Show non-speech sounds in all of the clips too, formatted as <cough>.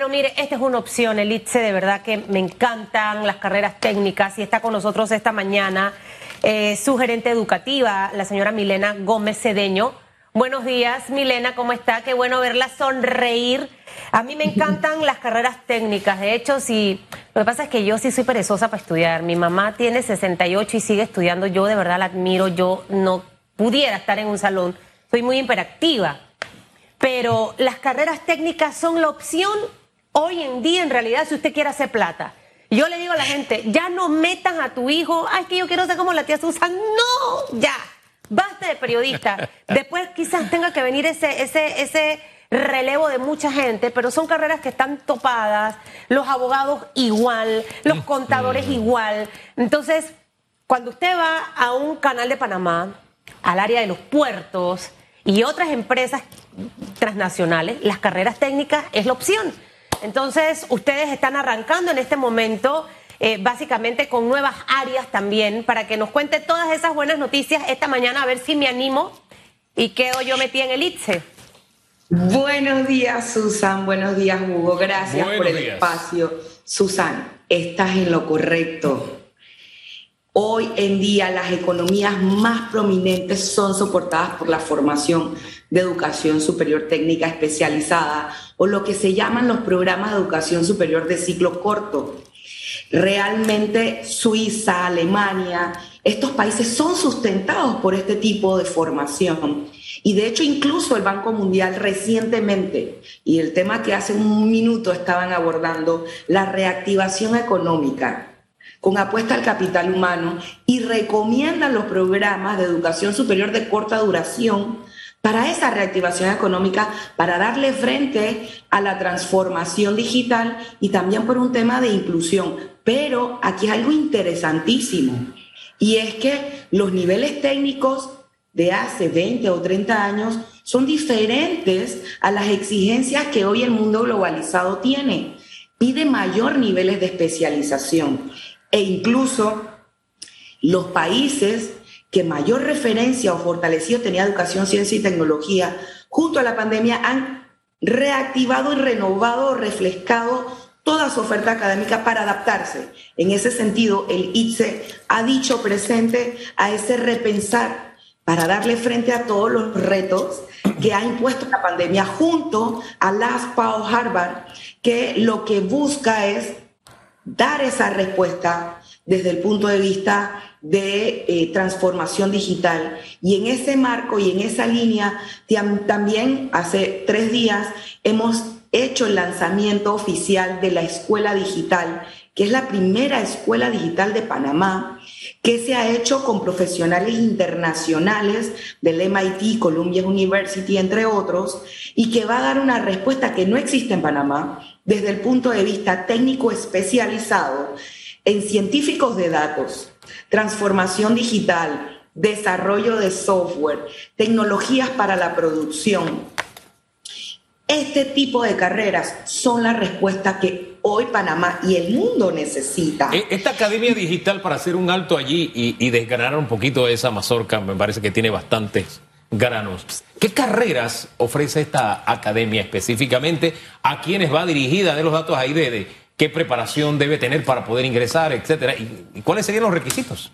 Bueno, mire, esta es una opción, el ITSE, de verdad que me encantan las carreras técnicas y está con nosotros esta mañana eh, su gerente educativa, la señora Milena Gómez Cedeño. Buenos días, Milena, ¿cómo está? Qué bueno verla sonreír. A mí me encantan las carreras técnicas. De hecho, sí, lo que pasa es que yo sí soy perezosa para estudiar. Mi mamá tiene 68 y sigue estudiando. Yo de verdad la admiro. Yo no pudiera estar en un salón. Soy muy hiperactiva. Pero las carreras técnicas son la opción hoy en día, en realidad, si usted quiere hacer plata. Yo le digo a la gente, ya no metan a tu hijo, ay, que yo quiero ser como la tía Susan. No, ya Basta de periodista. <laughs> Después quizás tenga que venir ese, ese, ese relevo de mucha gente, pero son carreras que están topadas, los abogados igual, los contadores igual. Entonces, cuando usted va a un canal de Panamá, al área de los puertos y otras empresas transnacionales, las carreras técnicas es la opción. Entonces, ustedes están arrancando en este momento eh, básicamente con nuevas áreas también, para que nos cuente todas esas buenas noticias esta mañana, a ver si me animo y quedo yo metida en el ITSE. Buenos días, Susan. Buenos días, Hugo. Gracias por el espacio. Susan, estás en lo correcto. Hoy en día las economías más prominentes son soportadas por la formación de educación superior técnica especializada o lo que se llaman los programas de educación superior de ciclo corto. Realmente Suiza, Alemania, estos países son sustentados por este tipo de formación. Y de hecho incluso el Banco Mundial recientemente, y el tema que hace un minuto estaban abordando, la reactivación económica con apuesta al capital humano y recomiendan los programas de educación superior de corta duración para esa reactivación económica, para darle frente a la transformación digital y también por un tema de inclusión. Pero aquí hay algo interesantísimo y es que los niveles técnicos de hace 20 o 30 años son diferentes a las exigencias que hoy el mundo globalizado tiene. Pide mayor niveles de especialización e incluso los países que mayor referencia o fortalecido tenía educación, ciencia y tecnología, junto a la pandemia han reactivado y renovado, refrescado toda su oferta académica para adaptarse. En ese sentido, el ITSE ha dicho presente a ese repensar para darle frente a todos los retos que ha impuesto la pandemia junto a las PAO Harvard, que lo que busca es dar esa respuesta desde el punto de vista de eh, transformación digital. Y en ese marco y en esa línea, también hace tres días hemos hecho el lanzamiento oficial de la Escuela Digital, que es la primera escuela digital de Panamá, que se ha hecho con profesionales internacionales del MIT, Columbia University, entre otros, y que va a dar una respuesta que no existe en Panamá desde el punto de vista técnico especializado en científicos de datos, transformación digital, desarrollo de software, tecnologías para la producción. Este tipo de carreras son la respuesta que hoy Panamá y el mundo necesita. E, esta academia digital, para hacer un alto allí y, y desgranar un poquito de esa mazorca, me parece que tiene bastantes granos. ¿Qué carreras ofrece esta academia específicamente? ¿A quiénes va dirigida? De los datos ahí de, qué preparación debe tener para poder ingresar, etcétera. ¿Y, cuáles serían los requisitos?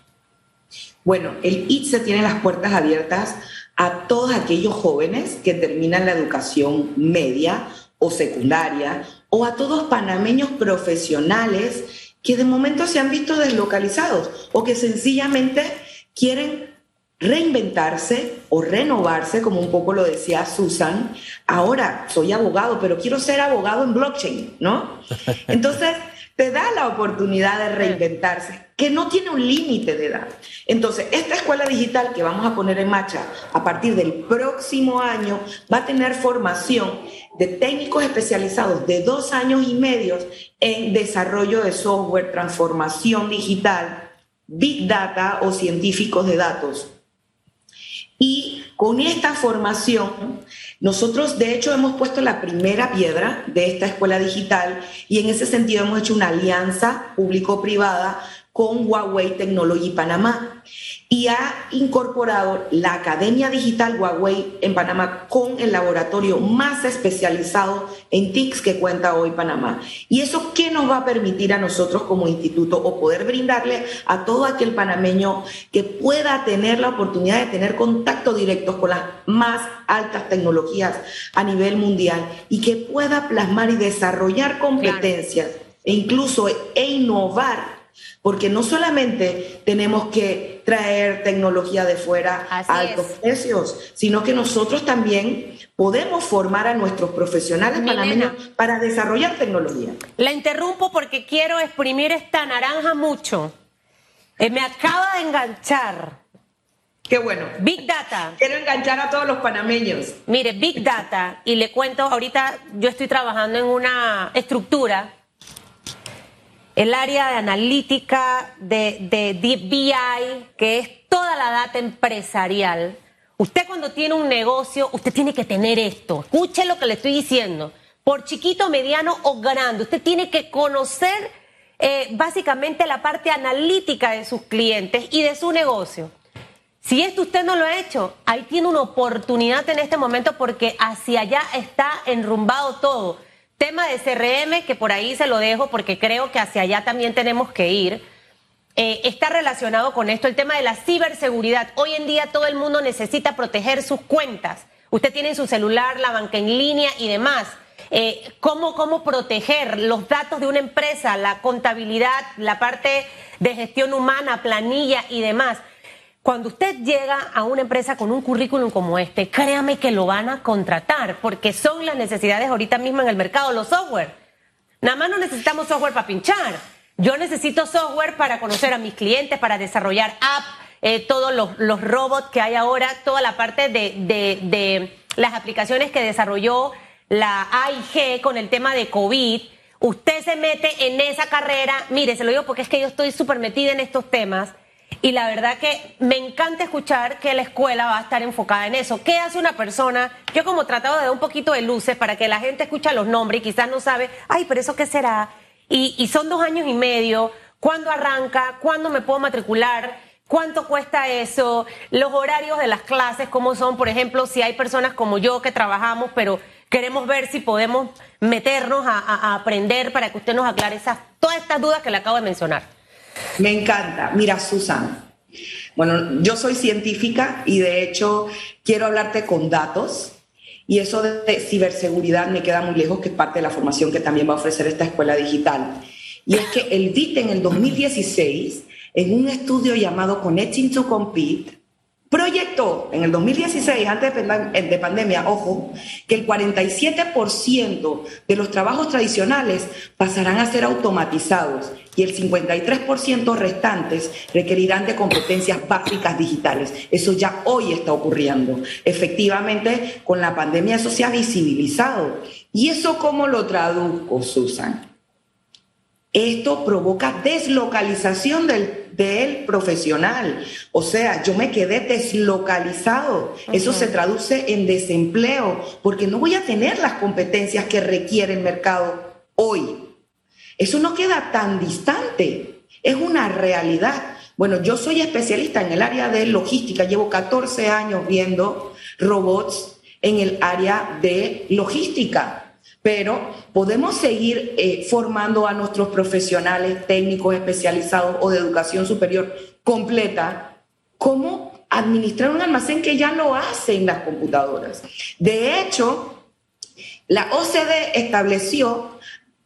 Bueno, el ITSE tiene las puertas abiertas a todos aquellos jóvenes que terminan la educación media o secundaria o a todos panameños profesionales que de momento se han visto deslocalizados o que sencillamente quieren reinventarse o renovarse, como un poco lo decía Susan. Ahora soy abogado, pero quiero ser abogado en blockchain, ¿no? <laughs> Entonces, te da la oportunidad de reinventarse, que no tiene un límite de edad. Entonces, esta escuela digital que vamos a poner en marcha a partir del próximo año va a tener formación de técnicos especializados de dos años y medio en desarrollo de software, transformación digital, big data o científicos de datos y con esta formación, nosotros de hecho hemos puesto la primera piedra de esta escuela digital y en ese sentido hemos hecho una alianza público-privada con Huawei Technology Panamá y ha incorporado la Academia Digital Huawei en Panamá con el laboratorio más especializado en TICs que cuenta hoy Panamá. ¿Y eso qué nos va a permitir a nosotros como instituto o poder brindarle a todo aquel panameño que pueda tener la oportunidad de tener contacto directo con las más altas tecnologías a nivel mundial y que pueda plasmar y desarrollar competencias e incluso e innovar porque no solamente tenemos que traer tecnología de fuera a altos precios, sino que nosotros también podemos formar a nuestros profesionales panameños para desarrollar tecnología. La interrumpo porque quiero exprimir esta naranja mucho. Eh, me acaba de enganchar. Qué bueno. Big Data. Quiero enganchar a todos los panameños. Mire, Big Data, y le cuento, ahorita yo estoy trabajando en una estructura el área de analítica de, de BI, que es toda la data empresarial. Usted cuando tiene un negocio, usted tiene que tener esto. Escuche lo que le estoy diciendo. Por chiquito, mediano o grande, usted tiene que conocer eh, básicamente la parte analítica de sus clientes y de su negocio. Si esto usted no lo ha hecho, ahí tiene una oportunidad en este momento porque hacia allá está enrumbado todo. Tema de CRM, que por ahí se lo dejo porque creo que hacia allá también tenemos que ir. Eh, está relacionado con esto el tema de la ciberseguridad. Hoy en día todo el mundo necesita proteger sus cuentas. Usted tiene en su celular la banca en línea y demás. Eh, ¿cómo, ¿Cómo proteger los datos de una empresa, la contabilidad, la parte de gestión humana, planilla y demás? Cuando usted llega a una empresa con un currículum como este, créame que lo van a contratar, porque son las necesidades ahorita mismo en el mercado, los software. Nada más no necesitamos software para pinchar. Yo necesito software para conocer a mis clientes, para desarrollar app, eh, todos los, robots que hay ahora, toda la parte de, de las aplicaciones que desarrolló la AIG con el tema de COVID. Usted se mete en esa carrera, mire, se lo digo porque es que yo estoy súper metida en estos temas y la verdad que me encanta escuchar que la escuela va a estar enfocada en eso. ¿Qué hace una persona? Yo como tratado de dar un poquito de luces para que la gente escuche los nombres y quizás no sabe, ay, pero eso qué será. Y, y son dos años y medio. ¿Cuándo arranca? ¿Cuándo me puedo matricular? ¿Cuánto cuesta eso? Los horarios de las clases, ¿cómo son? Por ejemplo, si hay personas como yo que trabajamos, pero queremos ver si podemos meternos a, a aprender para que usted nos aclare esas, todas estas dudas que le acabo de mencionar. Me encanta. Mira, Susan. Bueno, yo soy científica y de hecho quiero hablarte con datos. Y eso de ciberseguridad me queda muy lejos, que es parte de la formación que también va a ofrecer esta escuela digital. Y es que el DIT en el 2016, en un estudio llamado Connecting to Compete, proyectó en el 2016, antes de pandemia, ojo, que el 47% de los trabajos tradicionales pasarán a ser automatizados y el 53% restantes requerirán de competencias básicas digitales. Eso ya hoy está ocurriendo. Efectivamente, con la pandemia eso se ha visibilizado. ¿Y eso cómo lo traduzco, Susan? Esto provoca deslocalización del, profesional. O sea, yo me quedé deslocalizado. Eso se traduce en desempleo, porque no voy a tener las competencias que requiere el mercado hoy. Eso no queda tan distante, es una realidad. Bueno, yo soy especialista en el área de logística, llevo 14 años viendo robots en el área de logística pero podemos seguir eh, formando a nuestros profesionales técnicos especializados o de educación superior completa cómo administrar un almacén que ya lo hacen las computadoras. De hecho, la OCDE estableció,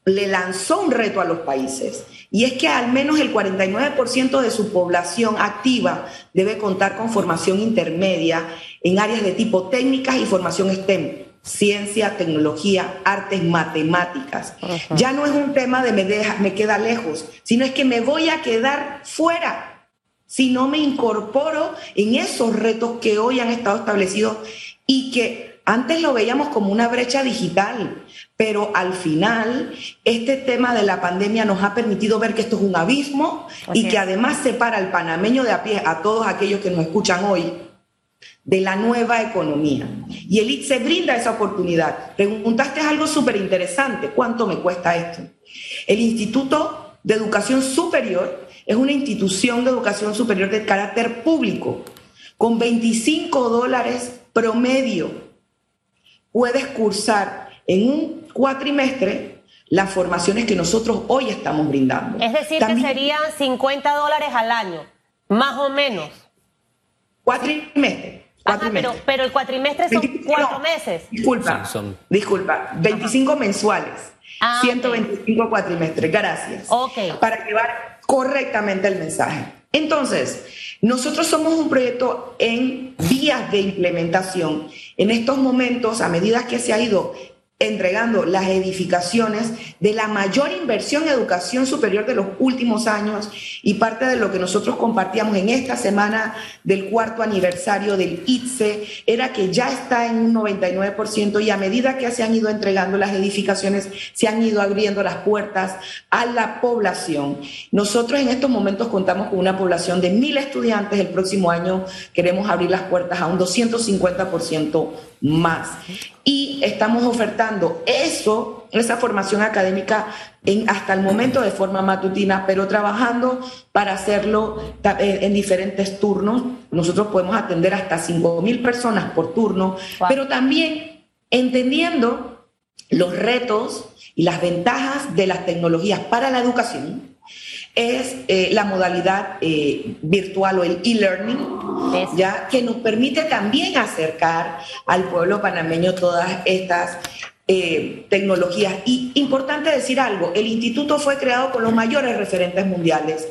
le lanzó un reto a los países y es que al menos el 49% de su población activa debe contar con formación intermedia en áreas de tipo técnicas y formación STEM ciencia, tecnología, artes, matemáticas. Ya no es un tema de me, deja, me queda lejos, sino es que me voy a quedar fuera si no me incorporo en esos retos que hoy han estado establecidos y que antes lo veíamos como una brecha digital, pero al final este tema de la pandemia nos ha permitido ver que esto es un abismo y que además separa al panameño de a pie a todos aquellos que nos escuchan hoy de la nueva economía. Y el ITSE brinda esa oportunidad. Preguntaste algo súper interesante, ¿cuánto me cuesta esto? El Instituto de Educación Superior es una institución de educación superior de carácter público, con 25 dólares promedio. Puedes cursar en un cuatrimestre las formaciones que nosotros hoy estamos brindando. Es decir, que serían 50 dólares al año, más o menos. Cuatrimestre. pero, pero, el cuatrimestre son cuatro meses. Disculpa, disculpa, 25 mensuales. 125 ah, cuatrimestres. Gracias. Ok. Para llevar correctamente el mensaje. Entonces, nosotros somos un proyecto en de implementación. En estos momentos, a medida que se ha ido entregando las edificaciones de la mayor inversión en educación superior de los últimos años y parte de lo que nosotros compartíamos en esta semana del cuarto aniversario del ITSE era que ya está en un 99% y a medida que se han ido entregando las edificaciones se han ido abriendo las puertas a la población. Nosotros en estos momentos contamos con una población de mil estudiantes, el próximo año queremos abrir las puertas a un 250% más. Y estamos ofertando eso, esa formación académica en, hasta el momento de forma matutina, pero trabajando para hacerlo eh, en diferentes turnos. Nosotros podemos atender hasta 5 mil personas por turno, pero también entendiendo los retos y las ventajas de las tecnologías para la educación es eh, la modalidad eh, virtual o el e-learning, ya que nos permite también acercar al pueblo panameño todas estas eh, tecnologías. Y importante decir algo, el instituto fue creado con los mayores referentes mundiales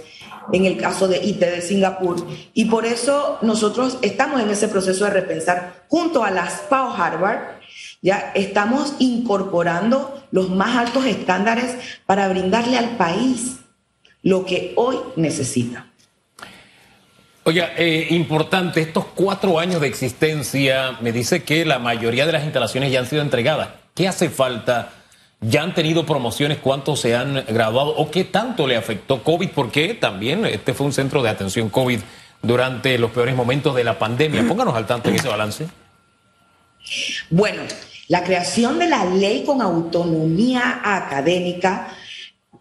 en el caso de IT de Singapur. Y por eso nosotros estamos en ese proceso de repensar junto a las PAO Harvard. Ya estamos incorporando los más altos estándares para brindarle al país lo que hoy necesita. Oiga, eh, importante, estos cuatro años de existencia, me dice que la mayoría de las instalaciones ya han sido entregadas. ¿Qué hace falta? ¿Ya han tenido promociones? ¿Cuántos se han graduado? ¿O qué tanto le afectó COVID? Porque también este fue un centro de atención COVID durante los peores momentos de la pandemia. Pónganos al tanto en ese balance. Bueno, la creación de la ley con autonomía académica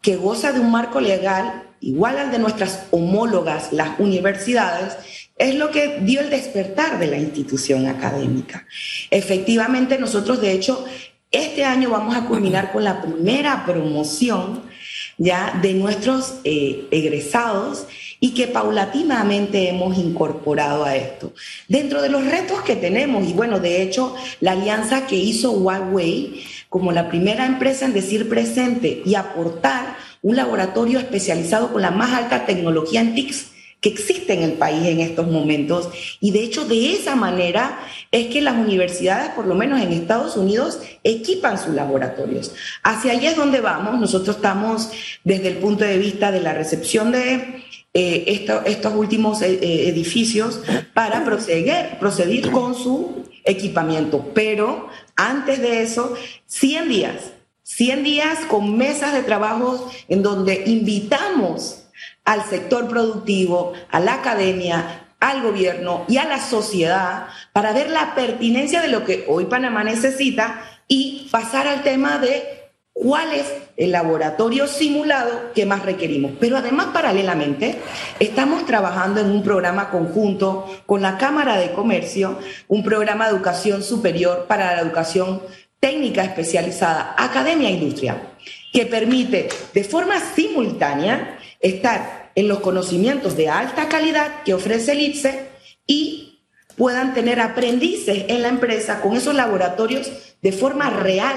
que goza de un marco legal igual al de nuestras homólogas, las universidades, es lo que dio el despertar de la institución académica. Efectivamente, nosotros, de hecho, este año vamos a culminar con la primera promoción ya de nuestros eh, egresados y que paulatinamente hemos incorporado a esto. Dentro de los retos que tenemos, y bueno, de hecho, la alianza que hizo Huawei como la primera empresa en decir presente y aportar un laboratorio especializado con la más alta tecnología en TICS que existe en el país en estos momentos. Y de hecho, de esa manera es que las universidades, por lo menos en Estados Unidos, equipan sus laboratorios. Hacia allí es donde vamos. Nosotros estamos desde el punto de vista de la recepción de eh, estos últimos eh, eh, edificios para proceder, proceder con su equipamiento. Pero antes de eso, 100 días, 100 días con mesas de trabajo en donde invitamos al sector productivo, a la academia, al gobierno y a la sociedad para ver la pertinencia de lo que hoy Panamá necesita y pasar al tema de cuál es el laboratorio simulado que más requerimos. Pero además, paralelamente, estamos trabajando en un programa conjunto con la Cámara de Comercio, un programa de educación superior para la educación técnica especializada, academia industria, que permite de forma simultánea estar en los conocimientos de alta calidad que ofrece el IPSE y puedan tener aprendices en la empresa con esos laboratorios de forma real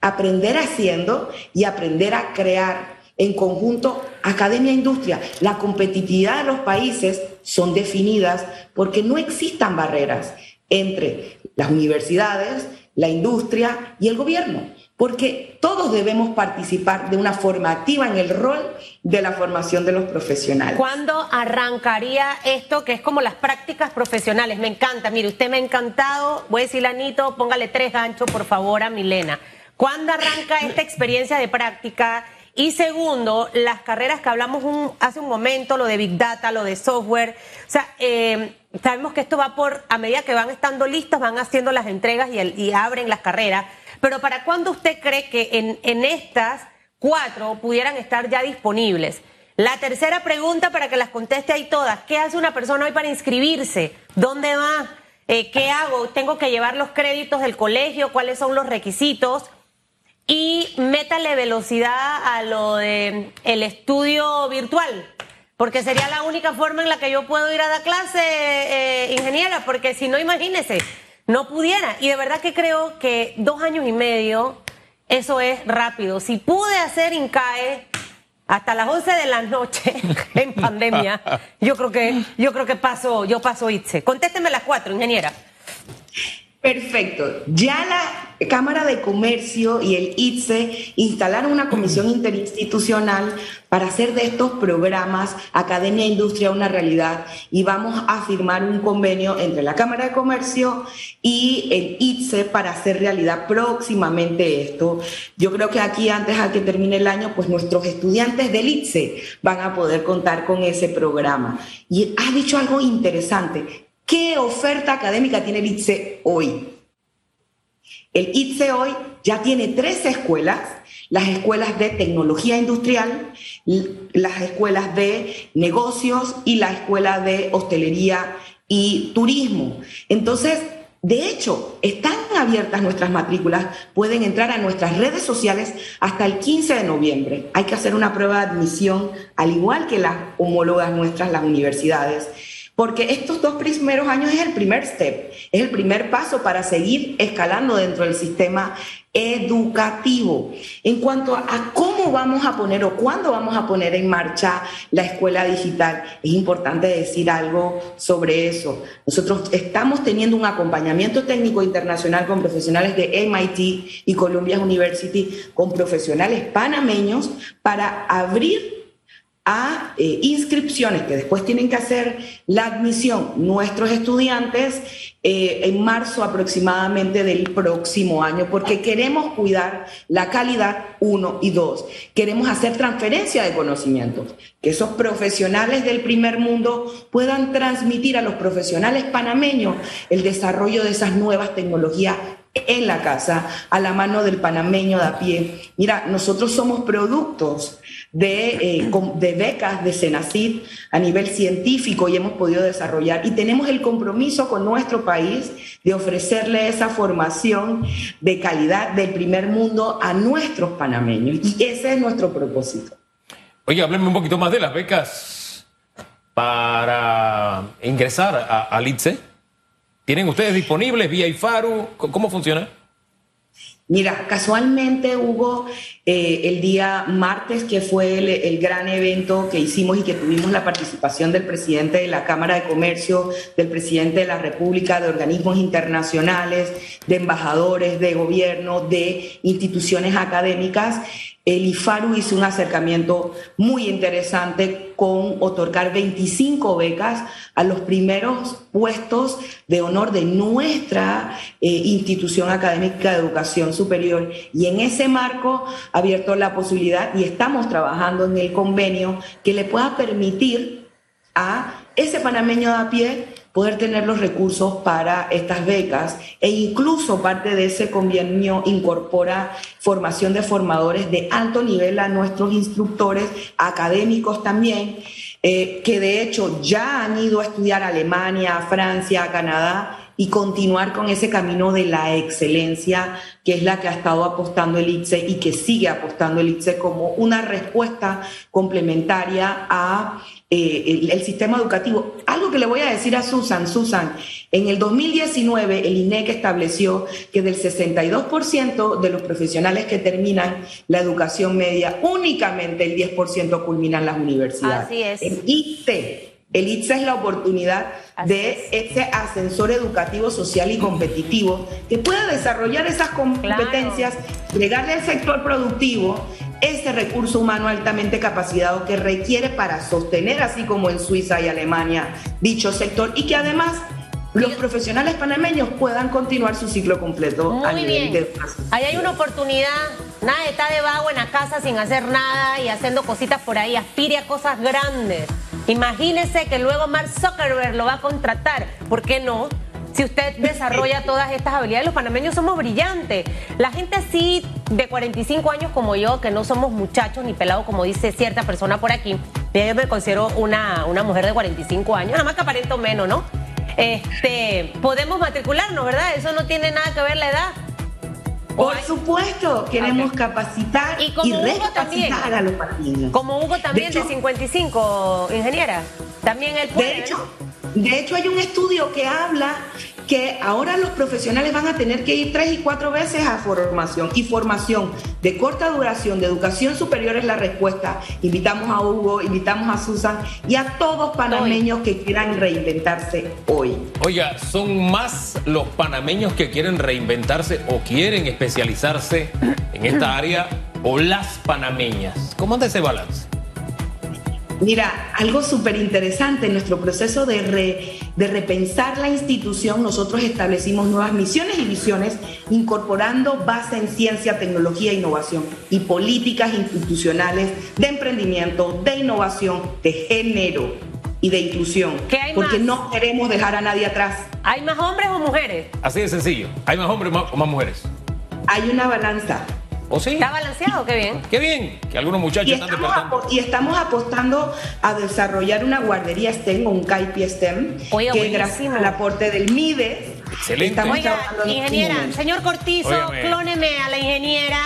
aprender haciendo y aprender a crear en conjunto academia e. La competitividad de los países son definidas porque no existan barreras entre las universidades, la industria y el gobierno, porque todos debemos participar de una forma activa en el rol de la formación de los profesionales. ¿Cuándo arrancaría esto que es como las prácticas profesionales? Me encanta, mire, usted me ha encantado, voy a decirle Anito, póngale tres ganchos por favor a Milena. ¿Cuándo arranca esta experiencia de práctica? Y segundo, las carreras que hablamos hace un momento, lo de Big Data, lo de software. O sea, eh, sabemos que esto va por, a medida que van estando listas, van haciendo las entregas y, abren las carreras. Pero ¿para cuándo usted cree que en, estas cuatro pudieran estar ya disponibles? La tercera pregunta para que las conteste ahí todas. ¿Qué hace una persona hoy para inscribirse? ¿Dónde va? Eh, ¿Qué hago? ¿Tengo que llevar los créditos del colegio? ¿Cuáles son los requisitos? Y métale velocidad a lo de el estudio virtual, porque sería la única forma en la que yo puedo ir a dar clase, eh, ingeniera, porque si no, imagínese, no pudiera. Y de verdad que creo que dos años y medio, eso es rápido. Si pude hacer INCAE hasta las 11 de la noche <laughs> en pandemia, yo creo que, yo creo que paso, yo paso ITSE. Contésteme las cuatro, ingeniera. Perfecto. Ya la Cámara de Comercio y el ITSE instalaron una comisión interinstitucional para hacer de estos programas Academia e Industria una realidad y vamos a firmar un convenio entre la Cámara de Comercio y el ITSE para hacer realidad próximamente esto. Yo creo que aquí antes a que termine el año, pues nuestros estudiantes del ITSE van a poder contar con ese programa. Y has dicho algo interesante ¿Qué oferta académica tiene el ITSE hoy? El ITSE hoy ya tiene tres escuelas, las escuelas de tecnología industrial, las escuelas de negocios y la escuela de hostelería y turismo. Entonces, de hecho, están abiertas nuestras matrículas, pueden entrar a nuestras redes sociales hasta el 15 de noviembre. Hay que hacer una prueba de admisión, al igual que las homólogas nuestras, las universidades. Porque estos dos primeros años es el primer step, es el primer paso para seguir escalando dentro del sistema educativo. En cuanto a cómo vamos a poner o cuándo vamos a poner en marcha la escuela digital, es importante decir algo sobre eso. Nosotros estamos teniendo un acompañamiento técnico internacional con profesionales de MIT y Columbia University, con profesionales panameños, para abrir a eh, inscripciones que después tienen que hacer la admisión nuestros estudiantes eh, en marzo aproximadamente del próximo año, porque queremos cuidar la calidad, uno y dos. Queremos hacer transferencia de conocimientos, que esos profesionales del primer mundo puedan transmitir a los profesionales panameños el desarrollo de esas nuevas tecnologías en la casa, a la mano del panameño de a pie. Mira, nosotros somos productos de, eh, de becas de Senacid a nivel científico y hemos podido desarrollar y tenemos el compromiso con nuestro país de ofrecerle esa formación de calidad del primer mundo a nuestros panameños y ese es nuestro propósito. Oye, hábleme un poquito más de las becas para ingresar a, al ITSE. ¿Tienen ustedes disponibles vía IFARU? ¿Cómo funciona? Mira, casualmente hubo eh, el día martes, que fue el, gran evento que hicimos y que tuvimos la participación del presidente de la Cámara de Comercio, del presidente de la República, de organismos internacionales, de embajadores, de gobierno, de instituciones académicas el IFARU hizo un acercamiento muy interesante con otorgar 25 becas a los primeros puestos de honor de nuestra eh, institución académica de educación superior. Y en ese marco abierto la posibilidad y estamos trabajando en el convenio que le pueda permitir a ese panameño de a pie poder tener los recursos para estas becas e incluso parte de ese convenio incorpora formación de formadores de alto nivel a nuestros instructores académicos también, eh, que de hecho ya han ido a estudiar a Alemania, a Francia, a Canadá y continuar con ese camino de la excelencia, que es la que ha estado apostando el ITSE y que sigue apostando el ITSE como una respuesta complementaria a eh, el, sistema educativo. Algo que le voy a decir a Susan, Susan, en el 2019 el INEC estableció que del 62% de los profesionales que terminan la educación media, únicamente el 10% culminan las universidades. Así es. El ITSE el ITSA es la oportunidad de ese ascensor educativo, social y competitivo que pueda desarrollar esas competencias, llegarle al sector productivo ese recurso humano altamente capacitado que requiere para sostener, así como en Suiza y Alemania, dicho sector y que además los profesionales panameños puedan continuar su ciclo completo Muy a nivel bien. Ahí hay una oportunidad. Nadie está de vago en la casa sin hacer nada y haciendo cositas por ahí. Aspire a cosas grandes. Imagínese que luego Mark Zuckerberg lo va a contratar. ¿Por qué no? Si usted desarrolla <laughs> todas estas habilidades, los panameños somos brillantes. La gente así de 45 años como yo, que no somos muchachos ni pelados como dice cierta persona por aquí, Yo me considero una, una mujer de 45 años, nada más que aparento menos, ¿no? Este, podemos matricularnos, ¿verdad? Eso no tiene nada que ver la edad. Por supuesto, queremos capacitar y, como recapacitar a los partidos. Como Hugo también de, 55, ingeniera. También él puede. De hecho, de hecho, hay un estudio que habla que ahora los profesionales van a tener que ir tres y cuatro veces a formación. Y formación de corta duración, de educación superior es la respuesta. Invitamos a Hugo, invitamos a Susan y a todos panameños que quieran reinventarse hoy. Oiga, ¿son más los panameños que quieren reinventarse o quieren especializarse en esta área o las panameñas? ¿Cómo anda ese balance? Mira, algo súper interesante en nuestro proceso de, de repensar la institución, nosotros establecimos nuevas misiones y visiones incorporando base en ciencia, tecnología e innovación y políticas institucionales de emprendimiento, de innovación, de género y de inclusión. ¿Qué hay porque no queremos dejar a nadie atrás. ¿Hay más hombres o mujeres? Así de sencillo. ¿Hay más hombres o más mujeres? Hay una balanza. ¿O sí? ¿Está balanceado? Qué bien. Qué bien, que algunos muchachos y están despertando. Y estamos apostando a desarrollar una guardería STEM o un CAIPI STEM, que gracias al aporte del MIDE. Excelente. Oiga, ingeniera, señor Cortizo, clóneme a la ingeniera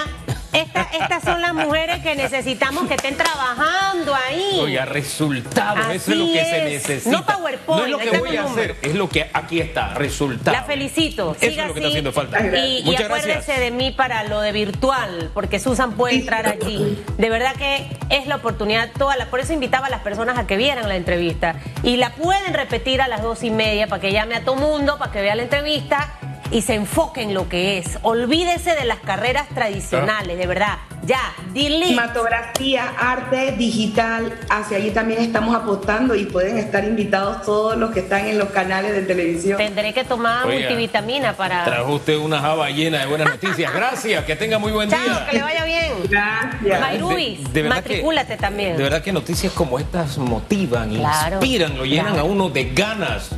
estas son las mujeres que necesitamos que estén trabajando ahí. Oiga, resultados, eso es lo que se necesita. No PowerPoint. No es lo que voy a hacer, es lo que aquí está, resultados. La felicito. Eso es lo que está haciendo falta. Y, y acuérdese de mí para lo de virtual, porque Susan puede entrar allí. De verdad que es la oportunidad toda. La, por eso invitaba a las personas a que vieran la entrevista. Y la pueden repetir a las dos y media para que llame a todo mundo, para que vea la entrevista y se enfoque en lo que es. Olvídese de las carreras tradicionales, de verdad. Ya, delete. Cinematografía, arte digital, hacia allí también estamos apostando y pueden estar invitados todos los que están en los canales de televisión. Tendré que tomar multivitamina para. Trajo usted una java llena de buenas noticias. Gracias, que tenga muy buen Chao, día. que le vaya bien. Gracias. Mayrubis, de, matricúlate también. De verdad que noticias como estas motivan, inspiran, lo llenan a uno de ganas